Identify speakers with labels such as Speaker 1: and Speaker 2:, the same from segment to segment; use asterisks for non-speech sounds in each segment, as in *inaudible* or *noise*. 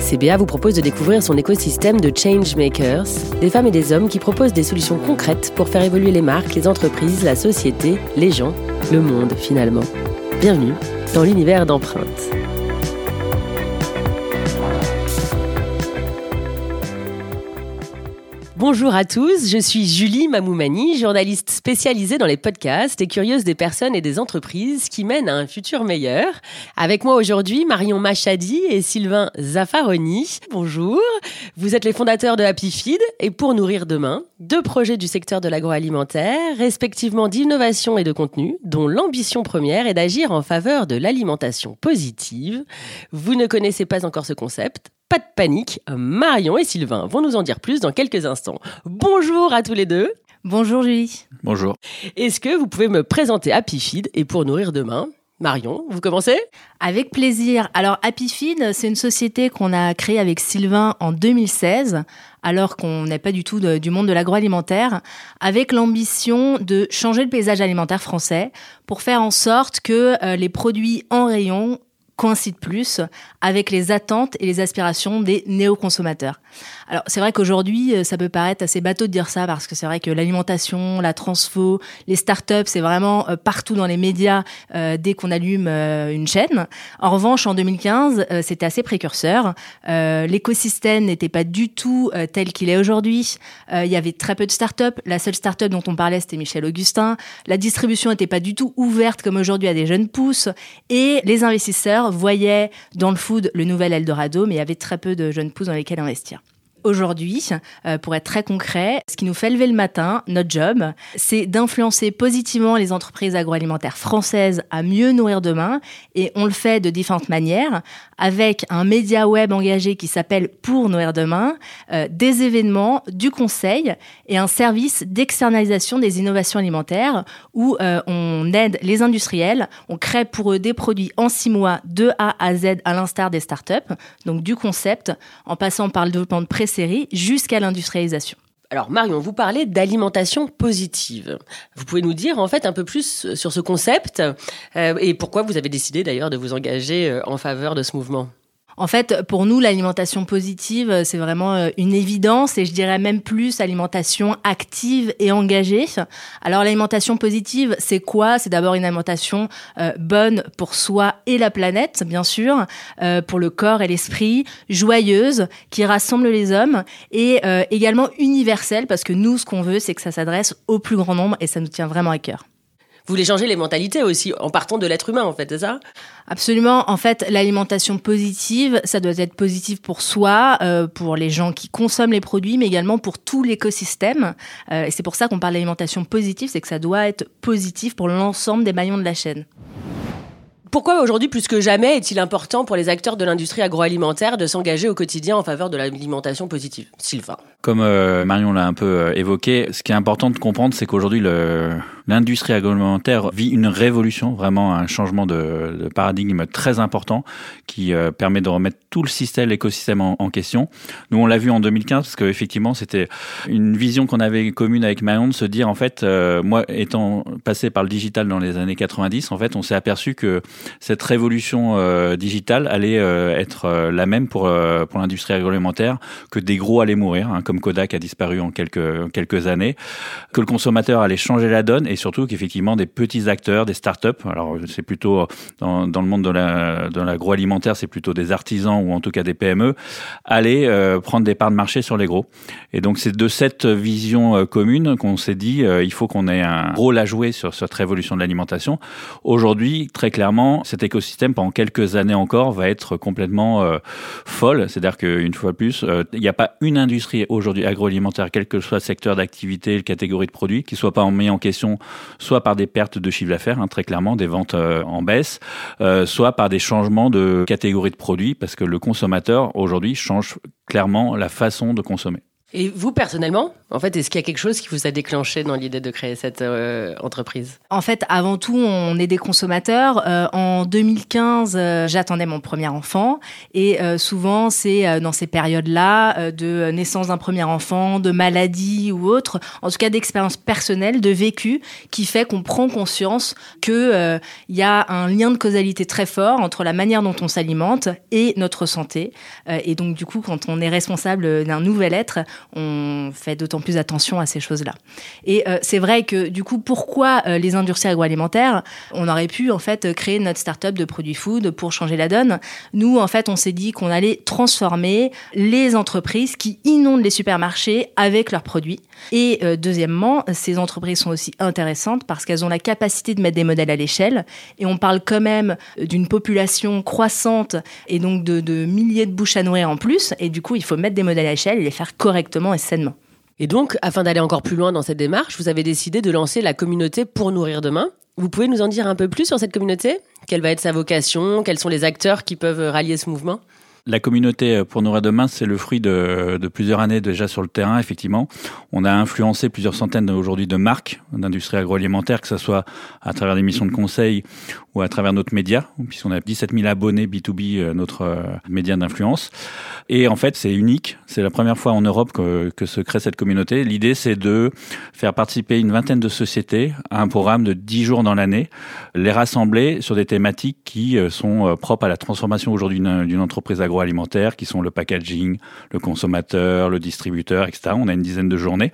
Speaker 1: CBA vous propose de découvrir son écosystème de changemakers, des femmes et des hommes qui proposent des solutions concrètes pour faire évoluer les marques, les entreprises, la société, les gens, le monde finalement. Bienvenue dans l'univers d'empreinte. Bonjour à tous, je suis Julie Mamoumani, journaliste spécialisée dans les podcasts et curieuse des personnes et des entreprises qui mènent à un futur meilleur. Avec moi aujourd'hui, Marion Machadi et Sylvain Zaffaroni. Bonjour, vous êtes les fondateurs de Happy Feed et Pour Nourrir Demain, deux projets du secteur de l'agroalimentaire, respectivement d'innovation et de contenu, dont l'ambition première est d'agir en faveur de l'alimentation positive. Vous ne connaissez pas encore ce concept pas de panique, Marion et Sylvain vont nous en dire plus dans quelques instants. Bonjour à tous les deux.
Speaker 2: Bonjour Julie.
Speaker 3: Bonjour.
Speaker 1: Est-ce que vous pouvez me présenter Happy Feed et pour nourrir demain Marion, vous commencez?
Speaker 2: Avec plaisir. Alors Happy Feed, c'est une société qu'on a créée avec Sylvain en 2016, alors qu'on n'est pas du tout du monde de l'agroalimentaire, avec l'ambition de changer le paysage alimentaire français pour faire en sorte que euh, les produits en rayon coïncident plus avec les attentes et les aspirations des néo-consommateurs. Alors c'est vrai qu'aujourd'hui, euh, ça peut paraître assez bateau de dire ça parce que c'est vrai que l'alimentation, la transfo, les startups, c'est vraiment euh, partout dans les médias euh, dès qu'on allume une chaîne. En revanche, en 2015, c'était assez précurseur. L'écosystème n'était pas du tout tel qu'il est aujourd'hui. Il y avait très peu de startups. La seule startup dont on parlait, c'était Michel Augustin. La distribution n'était pas du tout ouverte comme aujourd'hui à des jeunes pousses. Et les investisseurs voyaient dans le food le nouvel Eldorado, mais il y avait très peu de jeunes pousses dans lesquelles investir. Aujourd'hui, euh, pour être très concret, ce qui nous fait lever le matin, notre job, c'est d'influencer positivement les entreprises agroalimentaires françaises à mieux nourrir demain. Et on le fait de différentes manières, avec un média web engagé qui s'appelle Pour nourrir demain, euh, des événements, du conseil et un service d'externalisation des innovations alimentaires où euh, on aide les industriels, on crée pour eux des produits en six mois de A à Z à l'instar des startups, donc du concept en passant par le développement de pré série jusqu'à l'industrialisation.
Speaker 1: Alors Marion, vous parlez d'alimentation positive. Vous pouvez nous dire en fait un peu plus sur ce concept euh, et pourquoi vous avez décidé d'ailleurs de vous engager euh, en faveur de ce mouvement?
Speaker 2: En fait, pour nous, l'alimentation positive, c'est vraiment euh, une évidence et je dirais même plus alimentation active et engagée. Alors l'alimentation positive, c'est quoi? C'est d'abord une alimentation euh, bonne pour soi et la planète, bien sûr, euh, pour le corps et l'esprit, joyeuse, qui rassemble les hommes et également universelle parce que nous, ce qu'on veut, c'est que ça s'adresse au plus grand nombre et ça nous tient vraiment à cœur.
Speaker 1: Vous voulez changer les mentalités aussi, en partant de l'être humain, en fait, c'est ça?
Speaker 2: Absolument. En fait, l'alimentation positive, ça doit être positif pour soi, euh, pour les gens qui consomment les produits, mais également pour tout l'écosystème. Euh, et c'est pour ça qu'on parle d'alimentation positive, c'est que ça doit être positif pour l'ensemble des maillons de la chaîne.
Speaker 1: Pourquoi aujourd'hui, plus que jamais, est-il important pour les acteurs de l'industrie agroalimentaire de s'engager au quotidien en faveur de l'alimentation positive? Sylvain
Speaker 3: Comme euh, Marion l'a un peu évoqué, ce qui est important de comprendre, c'est qu'aujourd'hui, l'industrie agroalimentaire vit une révolution, vraiment un changement de, paradigme très important qui euh, permet de remettre tout le système, l'écosystème en, question. Nous, on l'a vu en 2015 parce qu'effectivement, c'était une vision qu'on avait commune avec Marion de se dire, en fait, euh, moi, étant passé par le digital dans les années 90, en fait, on s'est aperçu que cette révolution euh, digitale allait être la même pour, pour l'industrie agroalimentaire, que des gros allaient mourir, hein, comme Kodak a disparu en quelques, années, que le consommateur allait changer la donne et surtout qu'effectivement des petits acteurs, des startups, alors c'est plutôt dans, le monde de, la, l'agroalimentaire, c'est plutôt des artisans ou en tout cas des PME, allaient euh, prendre des parts de marché sur les gros. Et donc c'est de cette vision euh, commune qu'on s'est dit euh, il faut qu'on ait un rôle à jouer sur cette révolution de l'alimentation. Aujourd'hui, très clairement, cet écosystème pendant quelques années encore va être complètement folle. C'est-à-dire qu'une fois plus, il n'y a pas une industrie aujourd'hui agroalimentaire, quel que soit le secteur d'activité, la catégorie de produits, qui soit pas mis en question soit par des pertes de chiffre d'affaires, hein, très clairement, des ventes euh, en baisse, euh, soit par des changements de catégorie de produits, parce que le consommateur aujourd'hui change clairement la façon de consommer.
Speaker 1: Et vous, personnellement, en fait, est-ce qu'il y a quelque chose qui vous a déclenché dans l'idée de créer cette euh, entreprise?
Speaker 2: En fait, avant tout, on est des consommateurs. Euh, en 2015, euh, j'attendais mon premier enfant. Et souvent, c'est dans ces périodes-là de naissance d'un premier enfant, de maladie ou autre, en tout cas d'expérience personnelle, de vécu, qui fait qu'on prend conscience qu'il y a un lien de causalité très fort entre la manière dont on s'alimente et notre santé. et donc, du coup, quand on est responsable d'un nouvel être, on fait d'autant plus attention à ces choses-là. Et euh, c'est vrai que du coup, pourquoi euh, les industries agroalimentaires On aurait pu en fait créer notre start-up de produits food pour changer la donne? Nous, en fait, on s'est dit qu'on allait transformer les entreprises qui inondent les supermarchés avec leurs produits. Et euh, deuxièmement, ces entreprises sont aussi intéressantes parce qu'elles ont la capacité de mettre des modèles à l'échelle. Et on parle quand même d'une population croissante et donc de, de milliers de bouches à nourrir en plus. Et du coup, il faut mettre des modèles à l'échelle et les faire correctement et sainement.
Speaker 1: Et donc, afin d'aller encore plus loin dans cette démarche, vous avez décidé de lancer la communauté pour nourrir demain. Vous pouvez nous en dire un peu plus sur cette communauté? Quelle va être sa vocation? Quels sont les acteurs qui peuvent rallier ce mouvement?
Speaker 3: La communauté euh, pour nourrir demain, c'est le fruit de, de, plusieurs années déjà sur le terrain, effectivement. On a influencé plusieurs centaines aujourd'hui de marques d'industrie agroalimentaire, que ce soit à travers des missions de conseil ou à travers notre média, puisqu'on a 17 000 abonnés B2B, euh, notre euh, média d'influence. Et en fait, c'est unique. C'est la première fois en Europe que, se crée cette communauté. L'idée, c'est de faire participer une vingtaine de sociétés à un programme de 10 jours dans l'année, les rassembler sur des thématiques qui sont propres à la transformation aujourd'hui d'une entreprise agroalimentaire qui sont le packaging, le consommateur, le distributeur, etc. On a une dizaine de journées.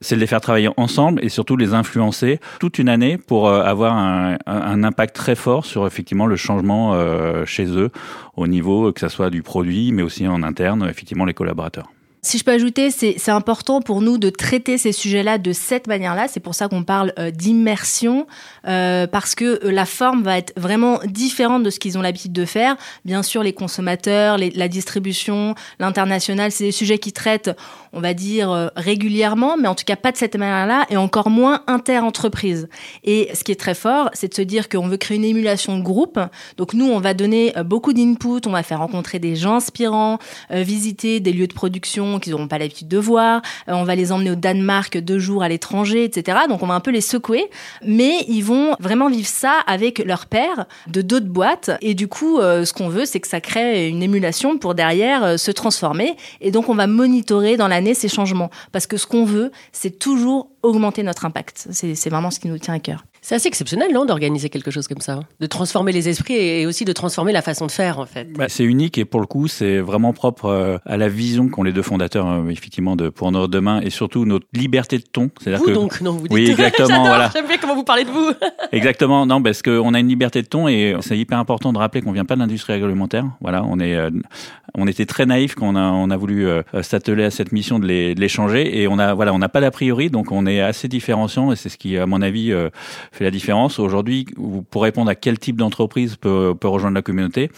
Speaker 3: C'est de les faire travailler ensemble et surtout les influencer toute une année pour euh, avoir un, impact très fort sur effectivement le changement euh, chez eux au niveau que ce soit du produit mais aussi en interne effectivement les collaborateurs.
Speaker 2: Si je peux ajouter, c'est important pour nous de traiter ces sujets-là de cette manière-là. C'est pour ça qu'on parle euh, d'immersion, euh, parce que euh, la forme va être vraiment différente de ce qu'ils ont l'habitude de faire. Bien sûr, les consommateurs, la distribution, l'international, c'est des sujets qui traitent, on va dire, régulièrement, mais en tout cas pas de cette manière-là, et encore moins inter-entreprise. Et ce qui est très fort, c'est de se dire qu'on veut créer une émulation de groupe. Donc nous, on va donner beaucoup d'input, on va faire rencontrer des gens inspirants, visiter des lieux de production qu'ils n'auront pas l'habitude de voir. Euh, on va les emmener au Danemark deux jours à l'étranger, etc. Donc on va un peu les secouer, mais ils vont vraiment vivre ça avec leur père de d'autres boîtes. Et du coup, euh, ce qu'on veut, c'est que ça crée une émulation pour derrière euh, se transformer. Et donc on va monitorer dans l'année ces changements, parce que ce qu'on veut, c'est toujours augmenter notre impact. C'est vraiment ce qui nous tient à cœur.
Speaker 1: C'est assez exceptionnel, non, d'organiser quelque chose comme ça, hein. de transformer les esprits et aussi de transformer la façon de faire, en fait.
Speaker 3: Bah, c'est unique et pour le coup, c'est vraiment propre euh, à la vision qu'ont les deux fondateurs, euh, effectivement, de pour notre demain et surtout notre liberté de ton.
Speaker 1: Vous que donc, non, vous dites.
Speaker 3: Oui, exactement. *laughs* voilà.
Speaker 1: J'aime bien comment vous parlez de vous. *laughs*
Speaker 3: exactement, non, parce qu'on a une liberté de ton et c'est hyper important de rappeler qu'on vient pas de l'industrie agroalimentaire. Voilà, on est, euh, on était très naïf quand on a, on a voulu s'atteler à cette mission de les, de les changer et on a, voilà, on n'a pas d'a priori, donc on est assez différenciant et c'est ce qui, à mon avis, fait la différence. Aujourd'hui, pour répondre à quel type d'entreprise peut, rejoindre la communauté,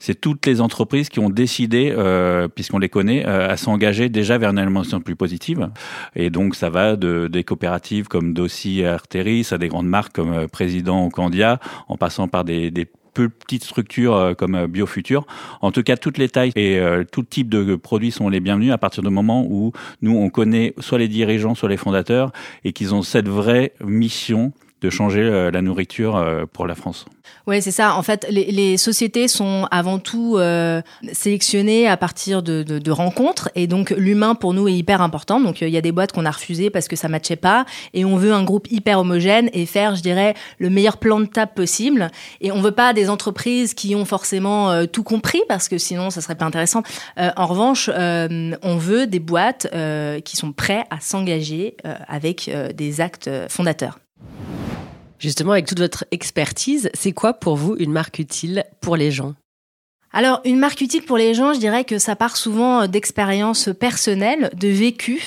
Speaker 3: c'est toutes les entreprises qui ont décidé, euh, puisqu'on les connaît, euh, à s'engager déjà vers une alimentation plus positive. Et donc, ça va de des coopératives comme Dossi et Arteris à des grandes marques comme euh, Président ou Candia, en passant par des, des petites structures comme BioFuture. En tout cas, toutes les tailles et tout type de produits sont les bienvenus à partir du moment où nous, on connaît soit les dirigeants, soit les fondateurs et qu'ils ont cette vraie mission de changer euh, la nourriture euh, pour la France.
Speaker 2: Oui, c'est ça. En fait, les, les, sociétés sont avant tout euh, sélectionnées à partir de, de, de rencontres, et donc l'humain pour nous est hyper important. Donc il y a des boîtes qu'on a refusées parce que ça matchait pas, et on veut un groupe hyper homogène et faire, je dirais, le meilleur plan de table possible. Et on veut pas des entreprises qui ont forcément tout compris parce que sinon ça serait pas intéressant. en revanche, on veut des boîtes qui sont prêts à s'engager avec des actes fondateurs.
Speaker 1: Justement, avec toute votre expertise, c'est quoi pour vous une marque utile pour les gens?
Speaker 2: Alors, une marque utile pour les gens, je dirais que ça part souvent euh, d'expériences personnelles, de vécu.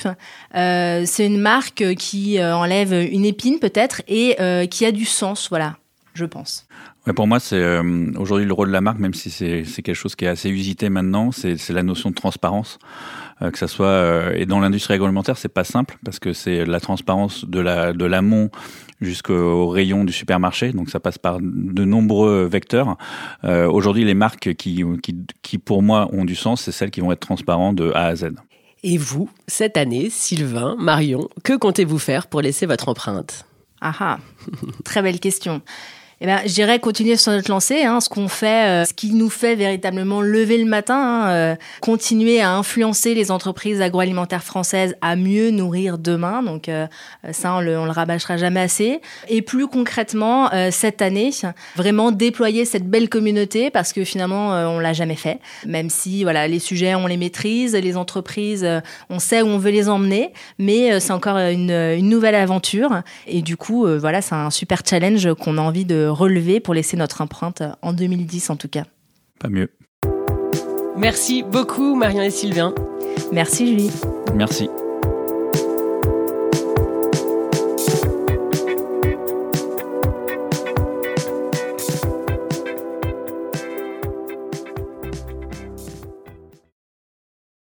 Speaker 2: Euh, c'est une marque qui euh, enlève une épine peut-être et qui a du sens, voilà, je pense.
Speaker 3: Ouais, pour moi, c'est aujourd'hui le rôle de la marque, même si c'est quelque chose qui est assez usité maintenant, c'est la notion de transparence. que ça soit et dans l'industrie agroalimentaire, c'est pas simple parce que c'est la transparence de la de l'amont jusqu'au rayon du supermarché. Donc ça passe par de nombreux vecteurs. Euh, Aujourd'hui, les marques qui, qui, qui, pour moi, ont du sens, c'est celles qui vont être transparentes de A à Z.
Speaker 1: Et vous, cette année, Sylvain, Marion, que comptez-vous faire pour laisser votre empreinte?
Speaker 2: Ah ah, très belle question. Eh ben, je dirais continuer sur notre lancée, hein, ce qu'on fait, euh, ce qui nous fait véritablement lever le matin, hein, euh, continuer à influencer les entreprises agroalimentaires françaises à mieux nourrir demain. Donc euh, ça, on le, on le rabâchera jamais assez. Et plus concrètement, cette année, vraiment déployer cette belle communauté parce que finalement, on l'a jamais fait. Même si voilà, les sujets, on les maîtrise, les entreprises, on sait où on veut les emmener, mais c'est encore une, une, nouvelle aventure. Et du coup, voilà, c'est un super challenge qu'on a envie de relever pour laisser notre empreinte en 2010 en tout cas.
Speaker 3: Pas mieux.
Speaker 1: Merci beaucoup Marion et Sylvain.
Speaker 2: Merci Julie.
Speaker 3: Merci.